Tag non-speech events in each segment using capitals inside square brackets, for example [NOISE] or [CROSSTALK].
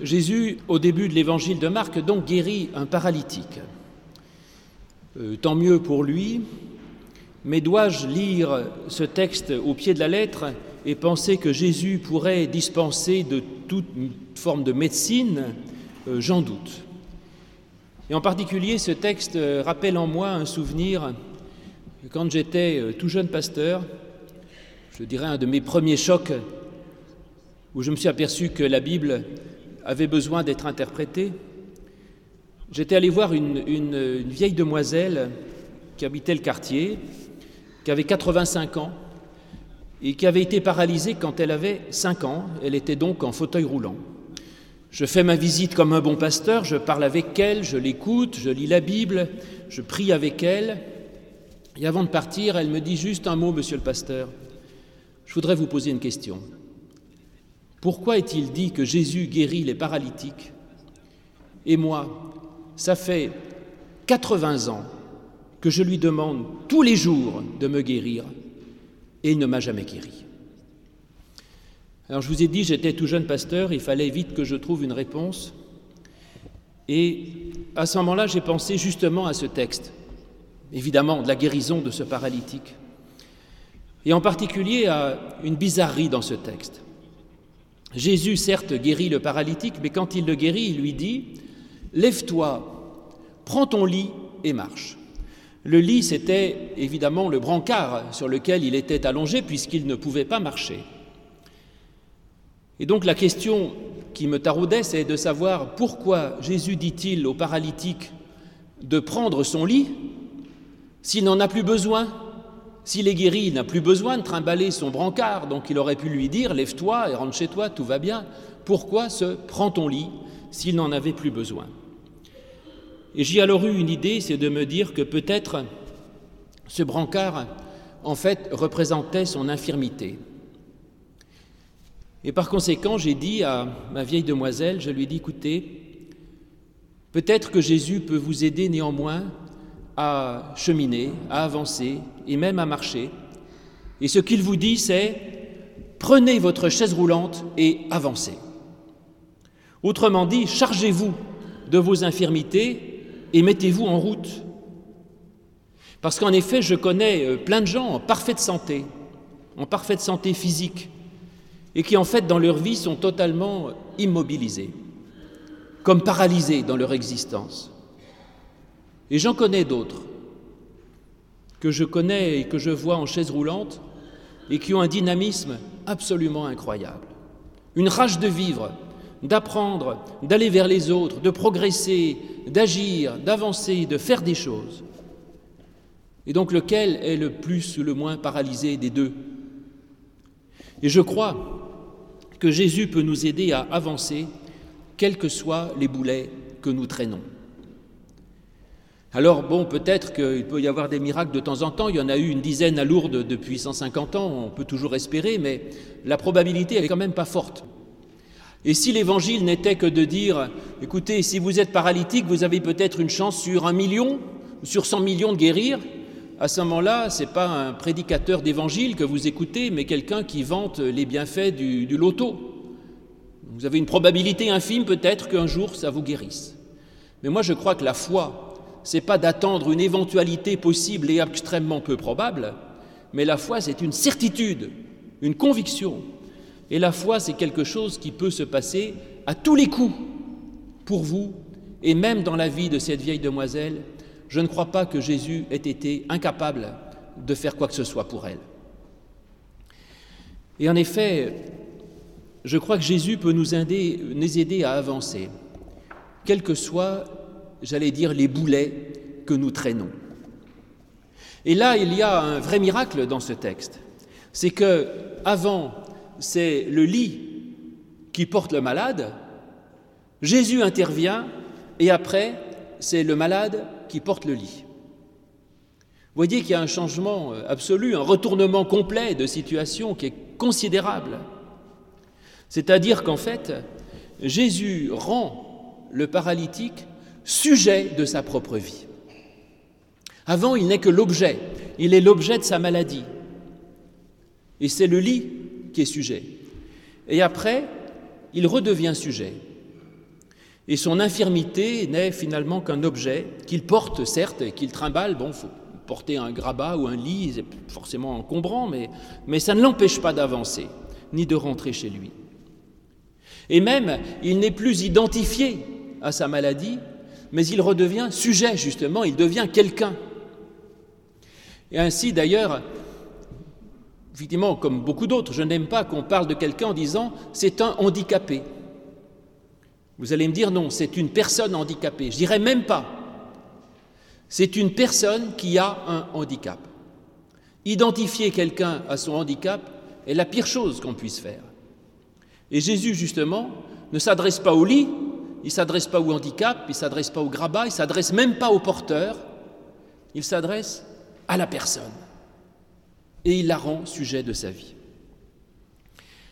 Jésus, au début de l'évangile de Marc, donc guérit un paralytique. Euh, tant mieux pour lui, mais dois-je lire ce texte au pied de la lettre et penser que Jésus pourrait dispenser de toute forme de médecine? Euh, J'en doute. Et en particulier, ce texte euh, rappelle en moi un souvenir quand j'étais tout jeune pasteur, je dirais un de mes premiers chocs où je me suis aperçu que la Bible avait besoin d'être interprétée. J'étais allé voir une, vieille demoiselle qui habitait le quartier, qui avait 85 ans et qui avait été paralysée quand elle avait 5 ans. Elle était donc en fauteuil roulant. Je fais ma visite comme un bon pasteur, je parle avec elle, je l'écoute, je lis la Bible, je prie avec elle. Et avant de partir, elle me dit juste un mot, monsieur le pasteur. Je voudrais vous poser une question. Pourquoi est-il dit que Jésus guérit les paralytiques Et moi, ça fait 80 ans que je lui demande tous les jours de me guérir et il ne m'a jamais guéri. Alors je vous ai dit, j'étais tout jeune pasteur, il fallait vite que je trouve une réponse. Et à ce moment-là, j'ai pensé justement à ce texte, évidemment de la guérison de ce paralytique, et en particulier à une bizarrerie dans ce texte. Jésus, certes, guérit le paralytique, mais quand il le guérit, il lui dit, Lève-toi, prends ton lit et marche. Le lit, c'était évidemment le brancard sur lequel il était allongé puisqu'il ne pouvait pas marcher. Et donc la question qui me taraudait, c'est de savoir pourquoi Jésus dit-il au paralytique de prendre son lit s'il n'en a plus besoin? S'il est guéri, il n'a plus besoin de trimballer son brancard, donc il aurait pu lui dire Lève-toi et rentre chez toi, tout va bien. Pourquoi se prend ton lit s'il n'en avait plus besoin? Et j'ai alors eu une idée, c'est de me dire que peut-être ce brancard, en fait, représentait son infirmité. Et par conséquent, j'ai dit à ma vieille demoiselle, je lui ai dit Écoutez, peut-être que Jésus peut vous aider néanmoins à cheminer, à avancer et même à marcher. Et ce qu'il vous dit, c'est prenez votre chaise roulante et avancez. Autrement dit, chargez-vous de vos infirmités et mettez-vous en route. Parce qu'en effet, je connais euh, plein de gens en parfaite santé, en parfaite santé physique, et qui en fait dans leur vie sont totalement immobilisés, comme paralysés dans leur existence. Et j'en connais d'autres que je connais et que je vois en chaise roulante et qui ont un dynamisme absolument incroyable. Une rage de vivre, d'apprendre, d'aller vers les autres, de progresser, d'agir, d'avancer, de faire des choses. Et donc lequel est le plus ou le moins paralysé des deux? Et je crois que Jésus peut nous aider à avancer, quels que soient les boulets que nous traînons. Alors bon, peut-être qu'il peut y avoir des miracles de temps en temps, il y en a eu une dizaine à Lourdes depuis 150 ans, on peut toujours espérer, mais la probabilité est quand même pas forte. Et si l'évangile n'était que de dire, écoutez, si vous êtes paralytique, vous avez peut-être une chance sur un million, sur 100 millions de guérir, à ce moment-là, ce n'est pas un prédicateur d'évangile que vous écoutez, mais quelqu'un qui vante les bienfaits du, du loto. Vous avez une probabilité infime peut-être qu'un jour ça vous guérisse. Mais moi je crois que la foi c'est pas d'attendre une éventualité possible et extrêmement peu probable, mais la foi, c'est une certitude, une conviction. Et la foi, c'est quelque chose qui peut se passer à tous les coups pour vous, et même dans la vie de cette vieille demoiselle, je ne crois pas que Jésus ait été incapable de faire quoi que ce soit pour elle. Et en effet, je crois que Jésus peut nous aider, à avancer, quel que soit j'allais dire, les boulets que nous traînons. Et là, il y a un vrai miracle dans ce texte. C'est que avant, c'est le lit qui porte le malade, Jésus intervient, et après, c'est le malade qui porte le lit. Voyez qu'il y a un changement absolu, un retournement complet de situation qui est considérable. C'est-à-dire qu'en fait, Jésus rend le paralytique sujet de sa propre vie. Avant, il n'est que l'objet, il est l'objet de sa maladie. Et c'est le lit qui est sujet. Et après, il redevient sujet. Et son infirmité n'est finalement qu'un objet qu'il porte, certes, et qu'il trimballe. Bon, faut porter un grabat ou un lit, c'est forcément encombrant, mais, mais ça ne l'empêche pas d'avancer, ni de rentrer chez lui. Et même, il n'est plus identifié à sa maladie, mais il redevient sujet, justement, il devient quelqu'un. Et ainsi, d'ailleurs, effectivement, comme beaucoup d'autres, je n'aime pas qu'on parle de quelqu'un en disant c'est un handicapé. Vous allez me dire non, c'est une personne handicapée. Je dirais même pas. C'est une personne qui a un handicap. Identifier quelqu'un à son handicap est la pire chose qu'on puisse faire. Et Jésus, justement, ne s'adresse pas au lit, il ne s'adresse pas au handicap, il ne s'adresse pas au grabat, il ne s'adresse même pas au porteur, il s'adresse à la personne. Et il la rend sujet de sa vie.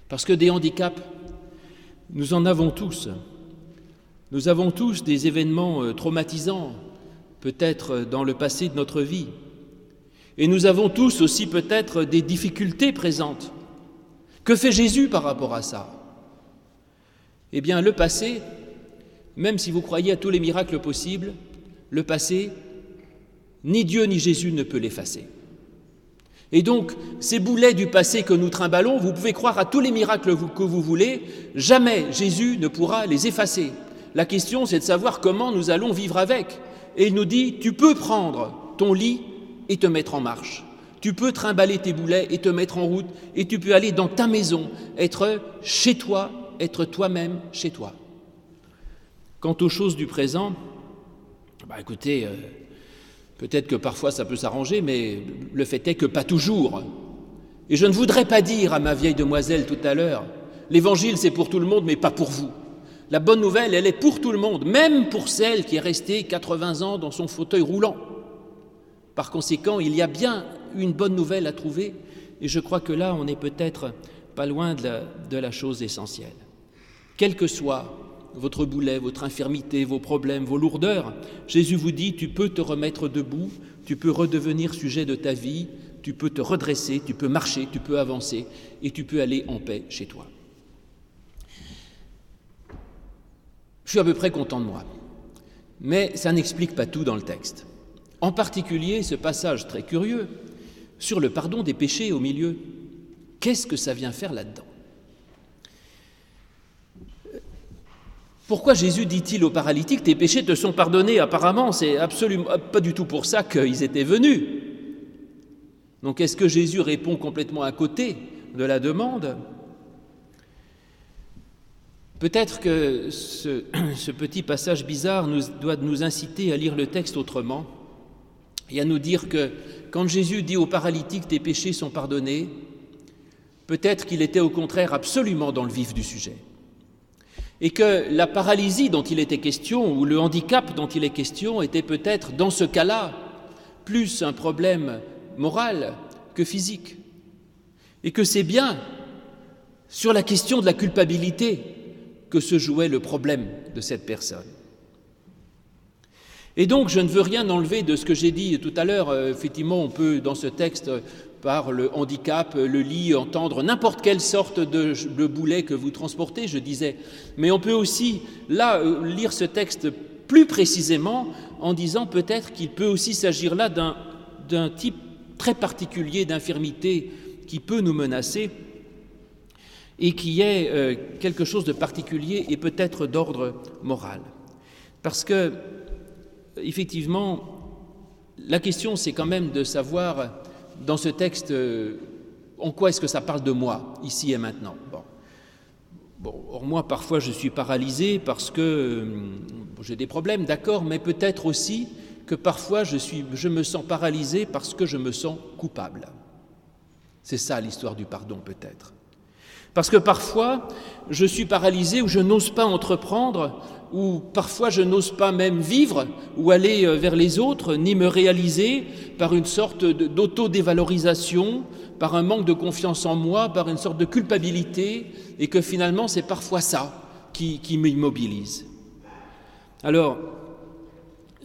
Parce que des handicaps, nous en avons tous. Nous avons tous des événements euh, traumatisants, peut-être dans le passé de notre vie. Et nous avons tous aussi peut-être des difficultés présentes. Que fait Jésus par rapport à ça? Eh bien, le passé, même si vous croyez à tous les miracles possibles, le passé, ni Dieu ni Jésus ne peut l'effacer. Et donc, ces boulets du passé que nous trimballons, vous pouvez croire à tous les miracles que vous voulez, jamais Jésus ne pourra les effacer. La question, c'est de savoir comment nous allons vivre avec. Et il nous dit, tu peux prendre ton lit et te mettre en marche. Tu peux trimballer tes boulets et te mettre en route, et tu peux aller dans ta maison, être chez toi, être toi-même chez toi. Quant aux choses du présent, bah écoutez, euh, peut-être que parfois ça peut s'arranger, mais le fait est que pas toujours. Et je ne voudrais pas dire à ma vieille demoiselle tout à l'heure, l'évangile c'est pour tout le monde, mais pas pour vous. La bonne nouvelle, elle est pour tout le monde, même pour celle qui est restée 80 ans dans son fauteuil roulant. Par conséquent, il y a bien une bonne nouvelle à trouver, et je crois que là, on est peut-être pas loin de la, chose essentielle. Quel que soit votre boulet, votre infirmité, vos problèmes, vos lourdeurs, Jésus vous dit, tu peux te remettre debout, tu peux redevenir sujet de ta vie, tu peux te redresser, tu peux marcher, tu peux avancer, et tu peux aller en paix chez toi. Je suis à peu près content de moi. Mais ça n'explique pas tout dans le texte. En particulier ce passage très curieux sur le pardon des péchés au milieu. Qu'est-ce que ça vient faire là-dedans? Pourquoi Jésus dit-il aux paralytiques Tes péchés te sont pardonnés Apparemment, c'est absolument pas du tout pour ça qu'ils étaient venus. Donc est-ce que Jésus répond complètement à côté de la demande? Peut-être que [CLEARS THROAT] ce, petit passage bizarre doit nous inciter à lire le texte autrement et à nous dire que quand Jésus dit aux paralytiques tes péchés sont pardonnés, peut-être qu'il était au contraire absolument dans le vif du sujet. Et que la paralysie dont il était question, ou le handicap dont il est question, était peut-être dans ce cas-là plus un problème moral que physique. Et que c'est bien sur la question de la culpabilité que se jouait le problème de cette personne. Et donc, je ne veux rien enlever de ce que j'ai dit tout à l'heure. Euh, effectivement, on peut, dans ce texte, par le handicap, le lit, entendre n'importe quelle sorte de, boulet que vous transportez, je disais. Mais on peut aussi, là, euh, lire ce texte plus précisément en disant peut-être qu'il peut aussi s'agir là d'un type très particulier d'infirmité qui peut nous menacer et qui est euh, quelque chose de particulier et peut-être d'ordre moral. Parce que, effectivement, la question, c'est quand même de savoir, dans ce texte, euh, en quoi est-ce que ça parle de moi, ici et maintenant? Or moi, parfois, je suis paralysé parce que euh, j'ai des problèmes, d'accord, mais peut-être aussi que parfois, je, suis, je me sens paralysé parce que je me sens coupable. C'est ça l'histoire du pardon, peut-être. Parce que parfois, je suis paralysé ou je n'ose pas entreprendre, ou parfois je n'ose pas même vivre ou aller euh, vers les autres, ni me réaliser par une sorte d'auto-dévalorisation, par un manque de confiance en moi, par une sorte de culpabilité, et que finalement c'est parfois ça qui, m'immobilise. Alors,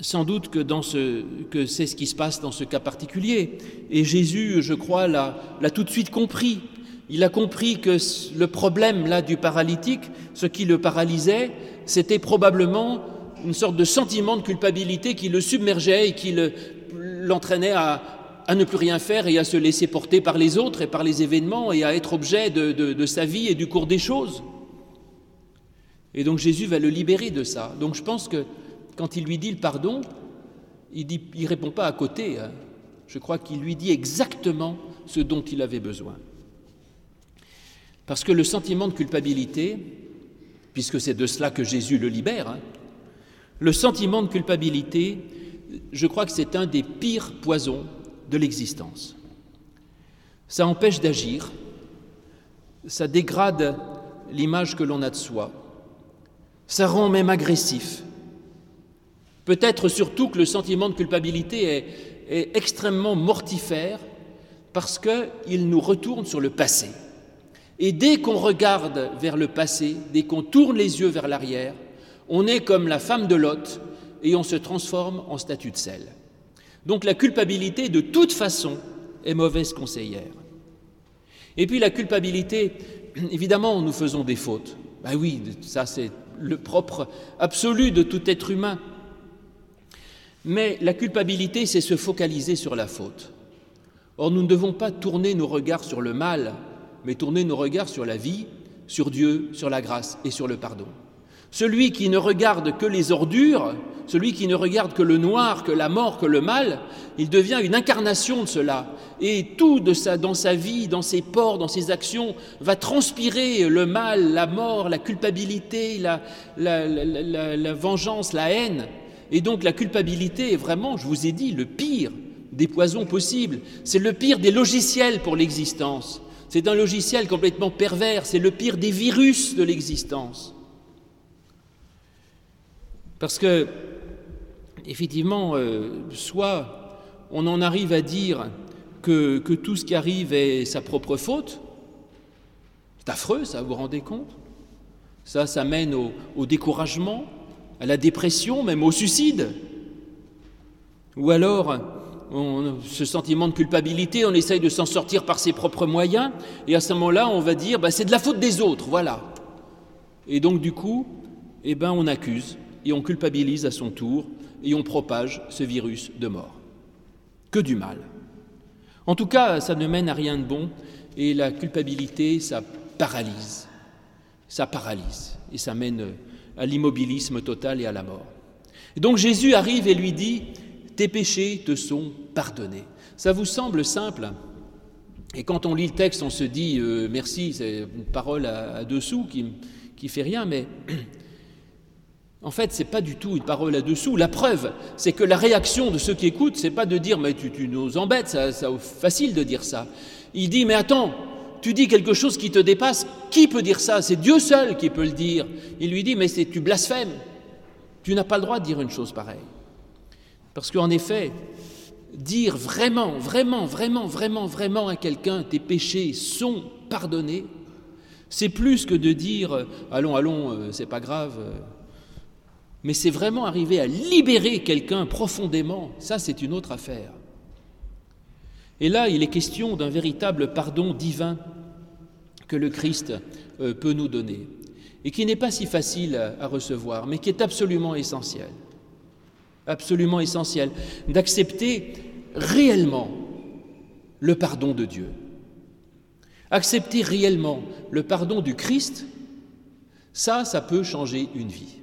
sans doute que c'est ce qui se passe dans ce cas particulier. Et Jésus, je crois, l'a tout de suite compris il a compris que le problème là du paralytique, ce qui le paralysait, c'était probablement une sorte de sentiment de culpabilité qui le submergeait et qui l'entraînait à, ne plus rien faire et à se laisser porter par les autres et par les événements et à être objet de, sa vie et du cours des choses. Et donc Jésus va le libérer de ça. Donc je pense que quand il lui dit le pardon, il ne répond pas à côté. Hein. Je crois qu'il lui dit exactement ce dont il avait besoin. Parce que le sentiment de culpabilité, puisque c'est de cela que Jésus le libère, hein, le sentiment de culpabilité, je crois que c'est un des pires poisons de l'existence. Ça empêche d'agir, ça dégrade l'image que l'on a de soi, ça rend même agressif. Peut-être surtout que le sentiment de culpabilité est, est extrêmement mortifère parce qu'il nous retourne sur le passé. Et dès qu'on regarde vers le passé, dès qu'on tourne les yeux vers l'arrière, on est comme la femme de Lot et on se transforme en statue de sel. Donc la culpabilité, de toute façon, est mauvaise conseillère. Et puis la culpabilité, [CLEARS THROAT] évidemment, nous faisons des fautes. Ben oui, ça c'est le propre absolu de tout être humain. Mais la culpabilité, c'est se focaliser sur la faute. Or, nous ne devons pas tourner nos regards sur le mal, mais tourner nos regards sur la vie, sur Dieu, sur la grâce et sur le pardon. Celui qui ne regarde que les ordures, celui qui ne regarde que le noir, que la mort, que le mal, il devient une incarnation de cela. Et tout de dans sa vie, dans ses ports, dans ses actions, va transpirer le mal, la mort, la culpabilité, la vengeance, la haine. Et donc la culpabilité est vraiment, je vous ai dit, le pire des poisons possibles. C'est le pire des logiciels pour l'existence. C'est un logiciel complètement pervers, c'est le pire des virus de l'existence. Parce que, effectivement, euh, soit on en arrive à dire que, tout ce qui arrive est sa propre faute, c'est affreux, ça, vous vous rendez compte? Ça, ça mène au, au découragement, à la dépression, même au suicide. Ou alors, ce sentiment de culpabilité, on essaye de s'en sortir par ses propres moyens, et à ce moment-là, on va dire, bah, c'est de la faute des autres, voilà. Et donc, du coup, eh ben, on accuse et on culpabilise à son tour, et on propage ce virus de mort. Que du mal. En tout cas, ça ne mène à rien de bon, et la culpabilité, ça paralyse. Ça paralyse, et ça mène à l'immobilisme total et à la mort. Et donc Jésus arrive et lui dit, tes péchés te sont pardonnés. Ça vous semble simple? Et quand on lit le texte, on se dit euh, merci, c'est une parole à, dessous qui, qui fait rien, mais en fait, ce n'est pas du tout une parole à dessous. La preuve, c'est que la réaction de ceux qui écoutent, c'est pas de dire mais tu, nous embêtes, c'est facile de dire ça. Il dit mais attends, tu dis quelque chose qui te dépasse, qui peut dire ça? C'est Dieu seul qui peut le dire. Il lui dit mais tu blasphèmes. Tu n'as pas le droit de dire une chose pareille. Parce qu'en effet, dire vraiment, vraiment, vraiment, vraiment, vraiment à quelqu'un tes péchés sont pardonnés, c'est plus que de dire allons, allons, euh, c'est pas grave. Euh. Mais c'est vraiment arriver à libérer quelqu'un profondément. Ça, c'est une autre affaire. Et là, il est question d'un véritable pardon divin que le Christ euh, peut nous donner et qui n'est pas si facile à recevoir, mais qui est absolument essentiel absolument essentiel, d'accepter réellement le pardon de Dieu. Accepter réellement le pardon du Christ, ça, ça peut changer une vie.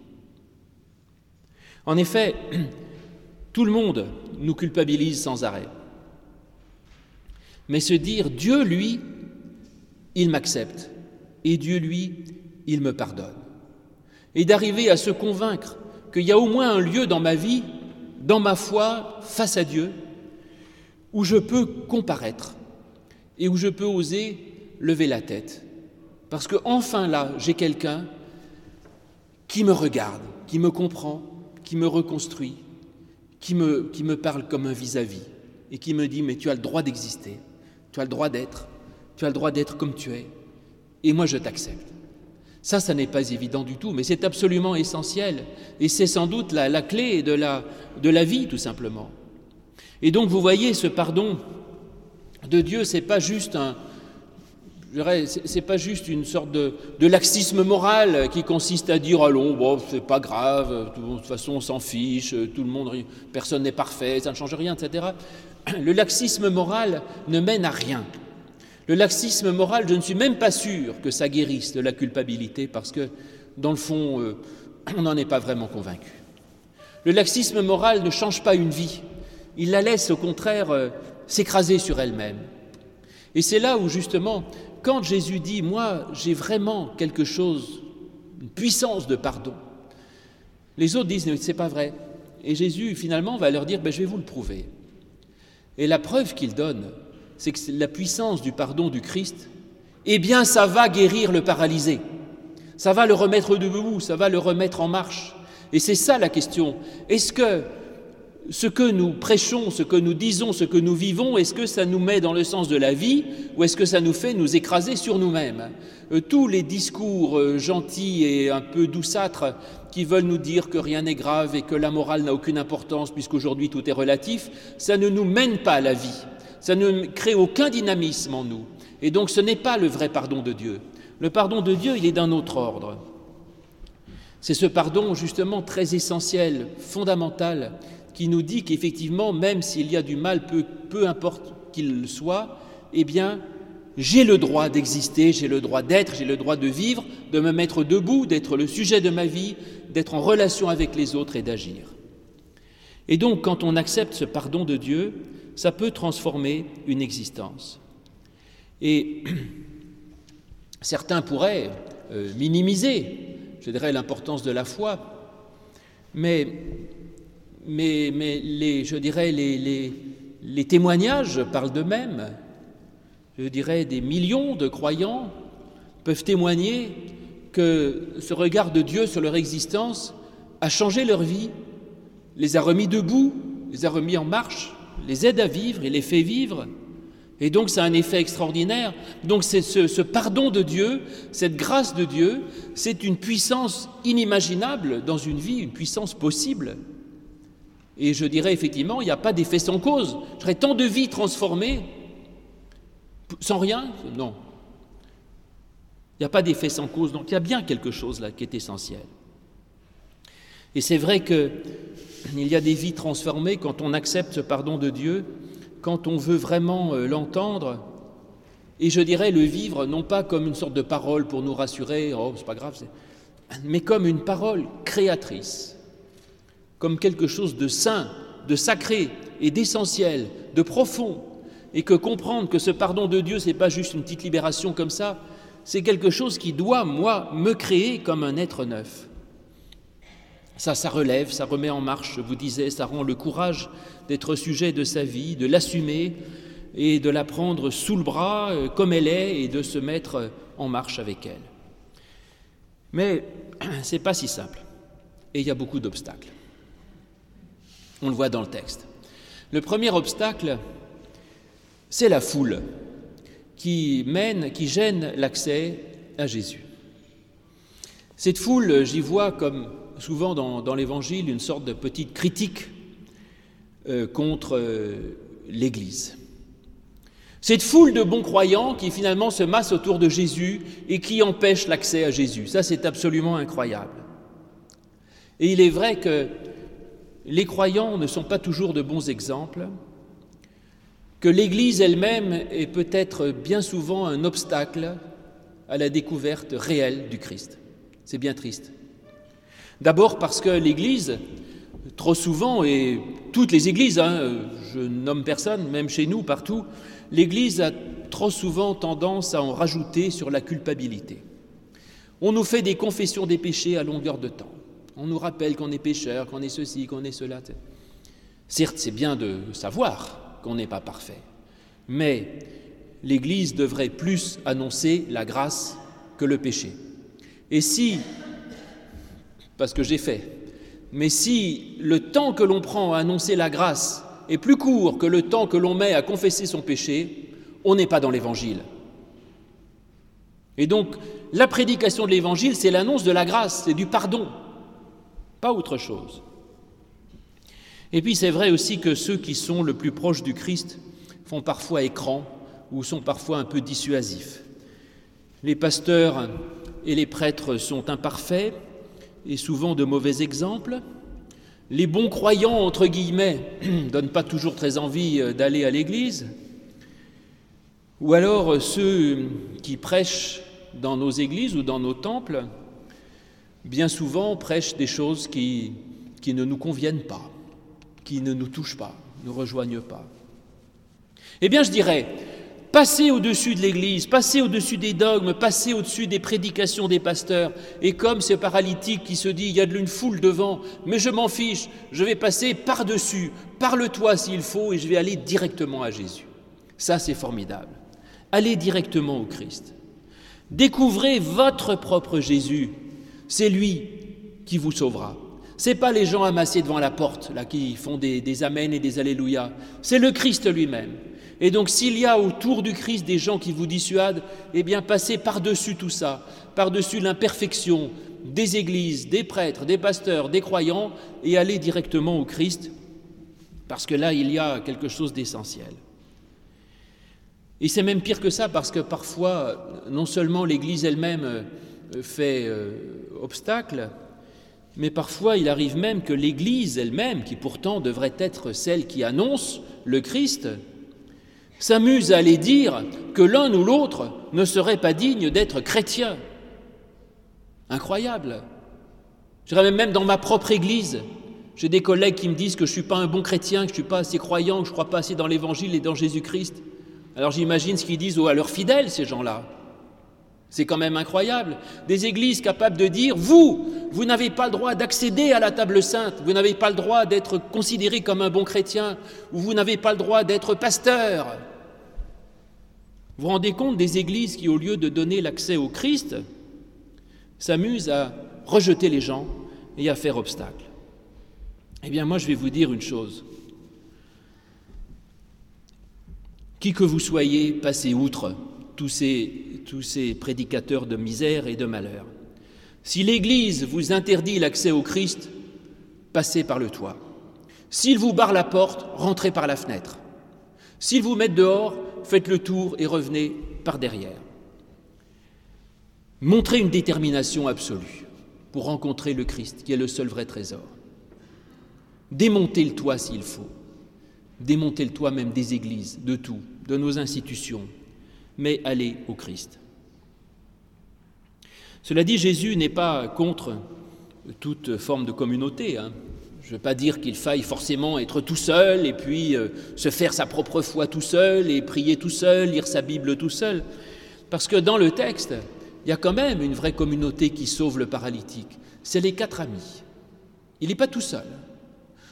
En effet, [CLEARS THROAT] tout le monde nous culpabilise sans arrêt. Mais se dire Dieu, lui, il m'accepte, et Dieu, lui, il me pardonne. Et d'arriver à se convaincre qu'il y a au moins un lieu dans ma vie, dans ma foi, face à Dieu, où je peux comparaître et où je peux oser lever la tête. Parce que enfin là, j'ai quelqu'un qui me regarde, qui me comprend, qui me reconstruit, qui me, parle comme un vis-à-vis -vis, et qui me dit, mais tu as le droit d'exister, tu as le droit d'être, tu as le droit d'être comme tu es, et moi je t'accepte. Ça, ça n'est pas évident du tout, mais c'est absolument essentiel. Et c'est sans doute la, clé de la, de la vie, tout simplement. Et donc, vous voyez, ce pardon de Dieu, c'est pas juste un, c'est pas juste une sorte de, laxisme moral qui consiste à dire allons, bon, c'est pas grave, de toute façon on s'en fiche, tout le monde, personne n'est parfait, ça ne change rien, etc. Le laxisme moral ne mène à rien. Le laxisme moral, je ne suis même pas sûr que ça guérisse de la culpabilité parce que, dans le fond, euh, [CLEARS THROAT] on n'en est pas vraiment convaincu. Le laxisme moral ne change pas une vie, il la laisse au contraire euh, s'écraser sur elle-même. Et c'est là où justement, quand Jésus dit, moi j'ai vraiment quelque chose, une puissance de pardon, les autres disent, c'est pas vrai. Et Jésus finalement va leur dire, ben, je vais vous le prouver. Et la preuve qu'il donne, c'est que la puissance du pardon du Christ, eh bien ça va guérir le paralysé, ça va le remettre debout, ça va le remettre en marche. Et c'est ça la question. Est-ce que ce que nous prêchons, ce que nous disons, ce que nous vivons, est-ce que ça nous met dans le sens de la vie ou est-ce que ça nous fait nous écraser sur nous-mêmes? Euh, Tous les discours euh, gentils et un peu douceâtres qui veulent nous dire que rien n'est grave et que la morale n'a aucune importance puisqu'aujourd'hui tout est relatif, ça ne nous mène pas à la vie, ça ne crée aucun dynamisme en nous. Et donc ce n'est pas le vrai pardon de Dieu. Le pardon de Dieu, il est d'un autre ordre. C'est ce pardon justement très essentiel, fondamental, qui nous dit qu'effectivement, même s'il y a du mal, peu, importe qu'il soit, eh bien, j'ai le droit d'exister, j'ai le droit d'être, j'ai le droit de vivre, de me mettre debout, d'être le sujet de ma vie, d'être en relation avec les autres et d'agir. Et donc, quand on accepte ce pardon de Dieu, ça peut transformer une existence. Et [CLEARS THROAT] certains pourraient euh, minimiser, je dirais, l'importance de la foi, mais mais, les, je dirais les, les témoignages parlent d'eux-mêmes. Je dirais des millions de croyants peuvent témoigner que ce regard de Dieu sur leur existence a changé leur vie, les a remis debout, les a remis en marche, les aide à vivre et les fait vivre. Et donc ça a un effet extraordinaire. Donc c'est ce, ce, pardon de Dieu, cette grâce de Dieu, c'est une puissance inimaginable dans une vie, une puissance possible. Et je dirais effectivement, il n'y a pas d'effet sans cause. J'aurais tant de vies transformées sans rien Non. Il n'y a pas d'effet sans cause, donc il y a bien quelque chose là qui est essentiel. Et c'est vrai qu'il y a des vies transformées quand on accepte ce pardon de Dieu, quand on veut vraiment euh, l'entendre, et je dirais le vivre non pas comme une sorte de parole pour nous rassurer, oh c'est pas grave, mais comme une parole créatrice comme quelque chose de saint, de sacré et d'essentiel, de profond, et que comprendre que ce pardon de Dieu, ce n'est pas juste une petite libération comme ça, c'est quelque chose qui doit, moi, me créer comme un être neuf. Ça, ça relève, ça remet en marche, je vous disais, ça rend le courage d'être sujet de sa vie, de l'assumer et de la prendre sous le bras euh, comme elle est et de se mettre en marche avec elle. Mais [CLEARS THROAT] ce n'est pas si simple et il y a beaucoup d'obstacles. On le voit dans le texte. Le premier obstacle, c'est la foule qui mène, qui gêne l'accès à Jésus. Cette foule, j'y vois comme souvent dans, l'Évangile une sorte de petite critique euh, contre euh, l'Église. Cette foule de bons croyants qui finalement se masse autour de Jésus et qui empêche l'accès à Jésus. Ça, c'est absolument incroyable. Et il est vrai que les croyants ne sont pas toujours de bons exemples, que l'Église elle-même est peut-être bien souvent un obstacle à la découverte réelle du Christ. C'est bien triste. D'abord parce que l'Église, trop souvent, et toutes les Églises, hein, je nomme personne, même chez nous, partout, l'Église a trop souvent tendance à en rajouter sur la culpabilité. On nous fait des confessions des péchés à longueur de temps. On nous rappelle qu'on est pécheur, qu'on est ceci, qu'on est cela. Certes, c'est bien de savoir qu'on n'est pas parfait, mais l'Église devrait plus annoncer la grâce que le péché. Et si, parce que j'ai fait, mais si le temps que l'on prend à annoncer la grâce est plus court que le temps que l'on met à confesser son péché, on n'est pas dans l'Évangile. Et donc, la prédication de l'Évangile, c'est l'annonce de la grâce, c'est du pardon pas autre chose. Et puis c'est vrai aussi que ceux qui sont le plus proches du Christ font parfois écran ou sont parfois un peu dissuasifs. Les pasteurs et les prêtres sont imparfaits et souvent de mauvais exemples. Les bons croyants, entre guillemets, ne [CLEARS THROAT] donnent pas toujours très envie euh, d'aller à l'église. Ou alors euh, ceux qui prêchent dans nos églises ou dans nos temples, bien souvent prêchent des choses qui, qui ne nous conviennent pas, qui ne nous touchent pas, ne rejoignent pas. Eh bien, je dirais, Passez au-dessus de l'Église, passez au-dessus des dogmes, passez au-dessus des prédications des pasteurs. Et comme ce paralytique qui se dit, il y a de une foule devant, mais je m'en fiche, je vais passer par-dessus, parle-toi s'il faut, et je vais aller directement à Jésus. Ça, c'est formidable. Allez directement au Christ. Découvrez votre propre Jésus. C'est lui qui vous sauvera. Ce n'est pas les gens amassés devant la porte, là, qui font des, des amens et des alléluia. C'est le Christ lui-même. Et donc s'il y a autour du Christ des gens qui vous dissuadent, eh bien passez par-dessus tout ça, par-dessus l'imperfection des églises, des prêtres, des pasteurs, des croyants, et allez directement au Christ, parce que là, il y a quelque chose d'essentiel. Et c'est même pire que ça, parce que parfois, non seulement l'Église elle-même euh, fait euh, obstacle, mais parfois il arrive même que l'Église elle-même, qui pourtant devrait être celle qui annonce le Christ, s'amuse à aller dire que l'un ou l'autre ne serait pas digne d'être chrétien. Incroyable. Je dirais même dans ma propre Église, j'ai des collègues qui me disent que je ne suis pas un bon chrétien, que je ne suis pas assez croyant, que je ne crois pas assez dans l'Évangile et dans Jésus-Christ. Alors j'imagine ce qu'ils disent à leurs fidèles, ces gens-là. C'est quand même incroyable. Des églises capables de dire, vous, vous n'avez pas le droit d'accéder à la table sainte, vous n'avez pas le droit d'être considéré comme un bon chrétien, ou vous n'avez pas le droit d'être pasteur. Vous vous rendez compte des églises qui, au lieu de donner l'accès au Christ, s'amusent à rejeter les gens et à faire obstacle Eh bien, moi, je vais vous dire une chose. Qui que vous soyez, passez outre tous ces, tous ces prédicateurs de misère et de malheur. Si l'Église vous interdit l'accès au Christ, passez par le toit. S'il vous barre la porte, rentrez par la fenêtre. S'il vous met dehors, faites le tour et revenez par derrière. Montrez une détermination absolue pour rencontrer le Christ, qui est le seul vrai trésor. Démontez le toit s'il faut. Démontez le toit même des églises, de tout, de nos institutions, mais allez au Christ. Cela dit, Jésus n'est pas contre toute forme de communauté. Hein. Je ne veux pas dire qu'il faille forcément être tout seul et puis euh, se faire sa propre foi tout seul et prier tout seul, lire sa Bible tout seul. Parce que dans le texte, il y a quand même une vraie communauté qui sauve le paralytique. C'est les quatre amis. Il n'est pas tout seul.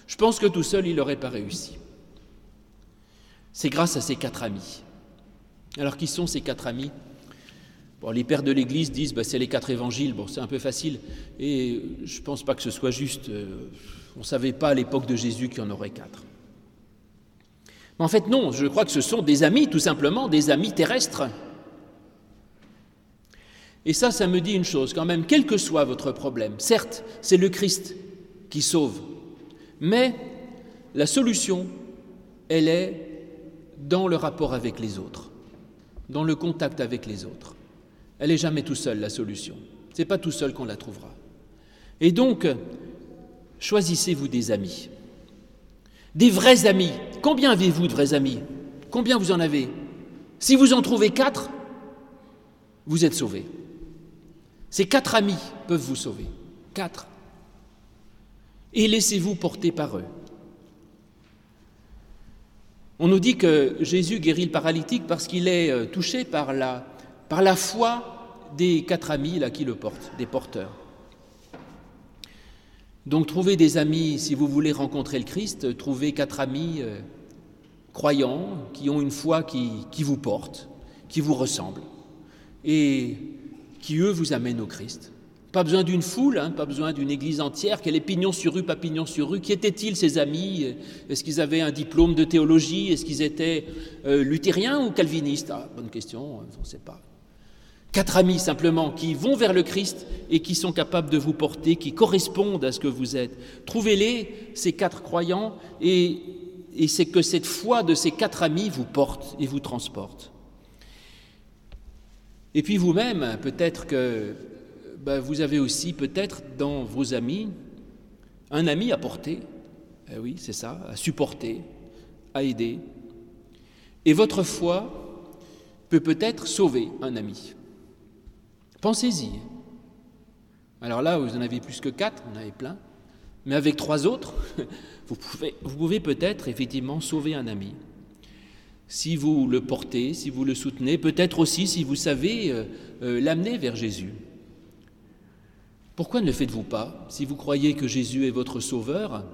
Je pense que tout seul, il n'aurait pas réussi. C'est grâce à ces quatre amis. Alors, qui sont ces quatre amis? Bon, les pères de l'Église disent bah, c'est les quatre évangiles. Bon, c'est un peu facile. Et je ne pense pas que ce soit juste. Euh, on ne savait pas à l'époque de Jésus qu'il y en aurait quatre. Mais en fait, non, je crois que ce sont des amis, tout simplement, des amis terrestres. Et ça, ça me dit une chose quand même, quel que soit votre problème, certes, c'est le Christ qui sauve, mais la solution, elle est dans le rapport avec les autres, dans le contact avec les autres. Elle n'est jamais tout seule, la solution. Ce n'est pas tout seul qu'on la trouvera. Et donc, choisissez-vous des amis. Des vrais amis. Combien avez-vous de vrais amis? Combien vous en avez? Si vous en trouvez quatre, vous êtes sauvés. Ces quatre amis peuvent vous sauver. Quatre. Et laissez-vous porter par eux. On nous dit que Jésus guérit le paralytique parce qu'il est euh, touché par la, foi des quatre amis qui le portent, des porteurs. Donc trouvez des amis, si vous voulez rencontrer le Christ, trouvez quatre amis euh, croyants qui ont une foi qui, vous porte, qui vous ressemble, et qui, eux, vous amènent au Christ. Pas besoin d'une foule, hein, pas besoin d'une église entière, qu'elle est pignon sur rue, pas pignon sur rue. Qui étaient-ils, ces amis? Est-ce qu'ils avaient un diplôme de théologie? Est-ce qu'ils étaient euh, luthériens ou calvinistes? Ah, Bonne question, on ne sait pas. Quatre amis simplement qui vont vers le Christ et qui sont capables de vous porter, qui correspondent à ce que vous êtes. Trouvez-les, ces quatre croyants, et, c'est que cette foi de ces quatre amis vous porte et vous transporte. Et puis vous-même, peut-être que ben, vous avez aussi, peut-être dans vos amis, un ami à porter, eh oui, c'est ça, à supporter, à aider. Et votre foi peut peut-être sauver un ami. Pensez-y. Alors là, vous en avez plus que quatre, vous en avez plein, mais avec trois autres, [LAUGHS] vous pouvez, peut-être effectivement sauver un ami. Si vous le portez, si vous le soutenez, peut-être aussi si vous savez euh, euh, l'amener vers Jésus. Pourquoi ne le faites-vous pas si vous croyez que Jésus est votre sauveur?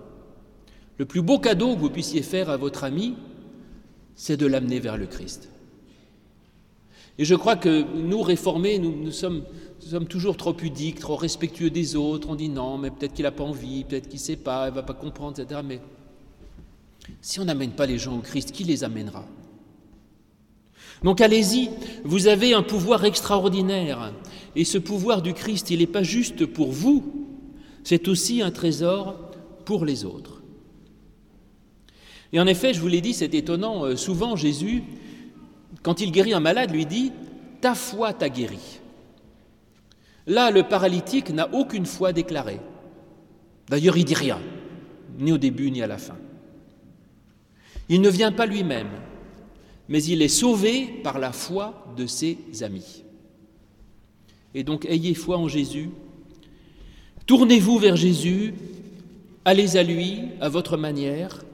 Le plus beau cadeau que vous puissiez faire à votre ami, c'est de l'amener vers le Christ. Et je crois que nous, réformés, nous, sommes, sommes, toujours trop pudiques, trop respectueux des autres. On dit non, mais peut-être qu'il n'a pas envie, peut-être qu'il ne sait pas, il ne va pas comprendre, etc. Mais si on n'amène pas les gens au Christ, qui les amènera? Donc allez-y, vous avez un pouvoir extraordinaire. Et ce pouvoir du Christ, il n'est pas juste pour vous, c'est aussi un trésor pour les autres. Et en effet, je vous l'ai dit, c'est étonnant, euh, souvent Jésus quand il guérit un malade, lui dit Ta foi t'a guéri. Là, le paralytique n'a aucune foi déclarée. D'ailleurs, il dit rien, ni au début ni à la fin. Il ne vient pas lui-même, mais il est sauvé par la foi de ses amis. Et donc, ayez foi en Jésus, tournez-vous vers Jésus, allez à lui à votre manière,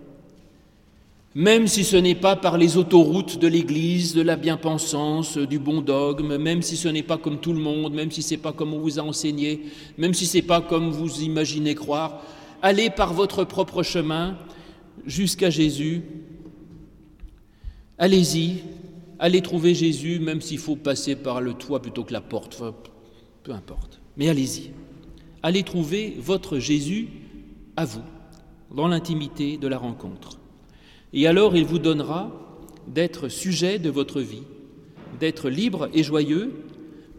même si ce n'est pas par les autoroutes de l'Église, de la bien-pensance, du bon dogme, même si ce n'est pas comme tout le monde, même si ce n'est pas comme on vous a enseigné, même si ce n'est pas comme vous imaginez croire, allez par votre propre chemin jusqu'à Jésus. Allez-y, allez trouver Jésus, même s'il faut passer par le toit plutôt que la porte, peu importe. Mais allez-y. Allez trouver votre Jésus à vous, dans l'intimité de la rencontre. Et alors il vous donnera d'être sujet de votre vie, d'être libre et joyeux,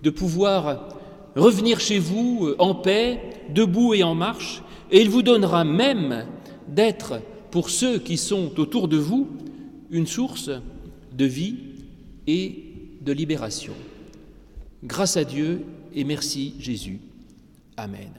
de pouvoir revenir chez vous euh, en paix, debout et en marche, et il vous donnera même d'être, pour ceux qui sont autour de vous, une source de vie et de libération. Grâce à Dieu et merci Jésus. Amen.